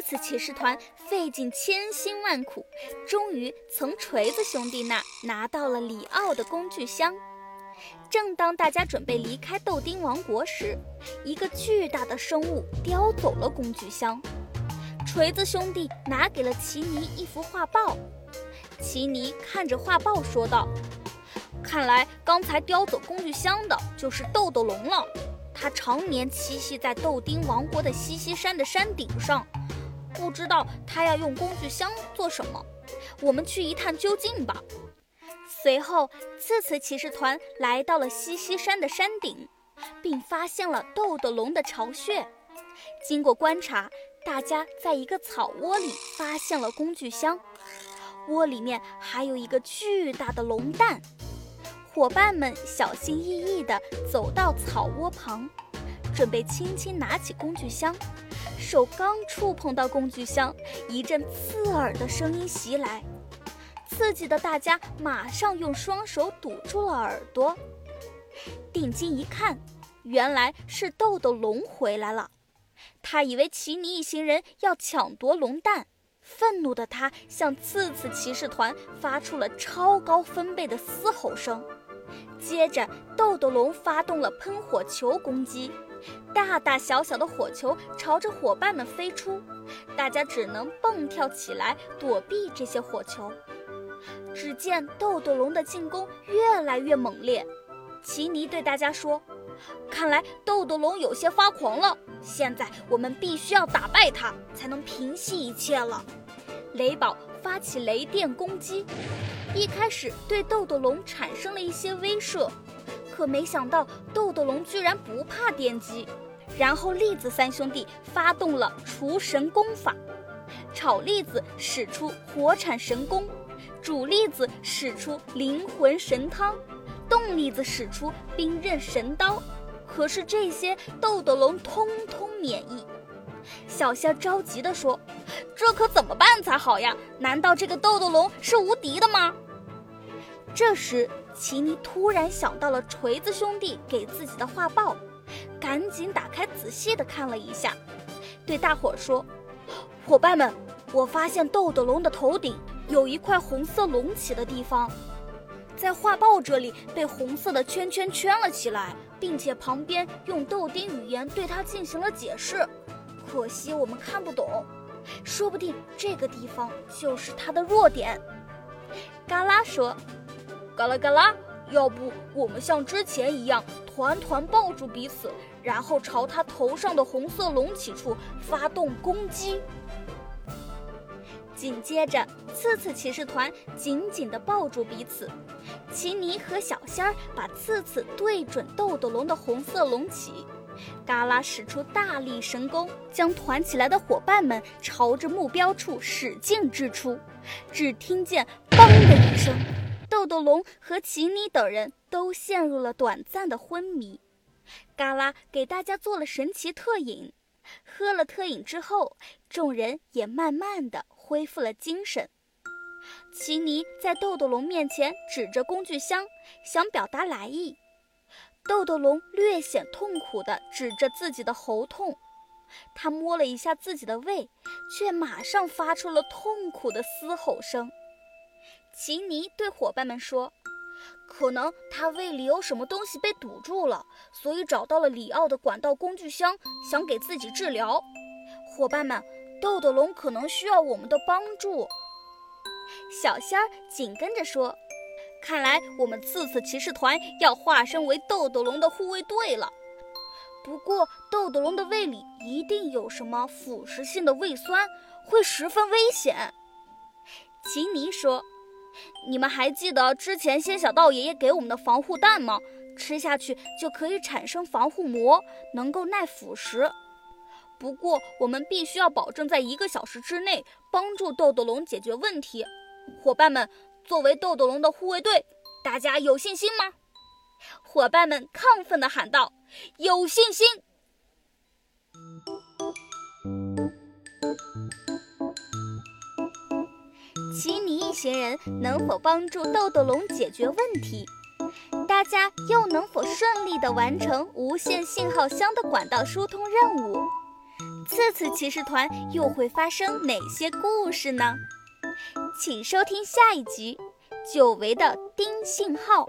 次次骑士团费尽千辛万苦，终于从锤子兄弟那拿到了里奥的工具箱。正当大家准备离开豆丁王国时，一个巨大的生物叼走了工具箱。锤子兄弟拿给了奇尼一幅画报，奇尼看着画报说道：“看来刚才叼走工具箱的就是豆豆龙了。他常年栖息在豆丁王国的西西山的山顶上，不知道他要用工具箱做什么。我们去一探究竟吧。”随后，次次骑士团来到了西西山的山顶，并发现了豆豆龙的巢穴。经过观察，大家在一个草窝里发现了工具箱，窝里面还有一个巨大的龙蛋。伙伴们小心翼翼地走到草窝旁，准备轻轻拿起工具箱，手刚触碰到工具箱，一阵刺耳的声音袭来。刺激的大家马上用双手堵住了耳朵，定睛一看，原来是豆豆龙回来了。他以为奇尼一行人要抢夺龙蛋，愤怒的他向次次骑士团发出了超高分贝的嘶吼声。接着，豆豆龙发动了喷火球攻击，大大小小的火球朝着伙伴们飞出，大家只能蹦跳起来躲避这些火球。只见豆豆龙的进攻越来越猛烈，奇尼对大家说：“看来豆豆龙有些发狂了，现在我们必须要打败它，才能平息一切了。”雷宝发起雷电攻击，一开始对豆豆龙产生了一些威慑，可没想到豆豆龙居然不怕电击。然后栗子三兄弟发动了除神功法，炒栗子使出火产神功。煮栗子使出灵魂神汤，冻栗子使出冰刃神刀，可是这些豆豆龙通通免疫。小仙着急地说：“这可怎么办才好呀？难道这个豆豆龙是无敌的吗？”这时，奇尼突然想到了锤子兄弟给自己的画报，赶紧打开仔细地看了一下，对大伙说：“伙伴们，我发现豆豆龙的头顶。”有一块红色隆起的地方，在画报这里被红色的圈圈圈了起来，并且旁边用豆丁语言对它进行了解释。可惜我们看不懂，说不定这个地方就是它的弱点。嘎啦说：“嘎啦嘎啦，要不我们像之前一样团团抱住彼此，然后朝它头上的红色隆起处发动攻击。”紧接着，刺刺骑士团紧紧地抱住彼此。奇尼和小仙儿把刺刺对准豆豆龙的红色隆起，嘎啦使出大力神功，将团起来的伙伴们朝着目标处使劲掷出。只听见“嘣”的一声，豆豆龙和奇尼等人都陷入了短暂的昏迷。嘎啦给大家做了神奇特饮，喝了特饮之后，众人也慢慢的。恢复了精神，奇尼在豆豆龙面前指着工具箱，想表达来意。豆豆龙略显痛苦地指着自己的喉痛，他摸了一下自己的胃，却马上发出了痛苦的嘶吼声。奇尼对伙伴们说：“可能他胃里有什么东西被堵住了，所以找到了里奥的管道工具箱，想给自己治疗。”伙伴们。豆豆龙可能需要我们的帮助，小仙儿紧跟着说：“看来我们次次骑士团要化身为豆豆龙的护卫队了。不过豆豆龙的胃里一定有什么腐蚀性的胃酸，会十分危险。”奇尼说：“你们还记得之前仙小道爷爷给我们的防护蛋吗？吃下去就可以产生防护膜，能够耐腐蚀。”不过，我们必须要保证在一个小时之内帮助豆豆龙解决问题。伙伴们，作为豆豆龙的护卫队，大家有信心吗？伙伴们亢奋地喊道：“有信心！”奇尼一行人能否帮助豆豆龙解决问题？大家又能否顺利地完成无线信号箱的管道疏通任务？次次骑士团又会发生哪些故事呢？请收听下一集《久违的丁信号》。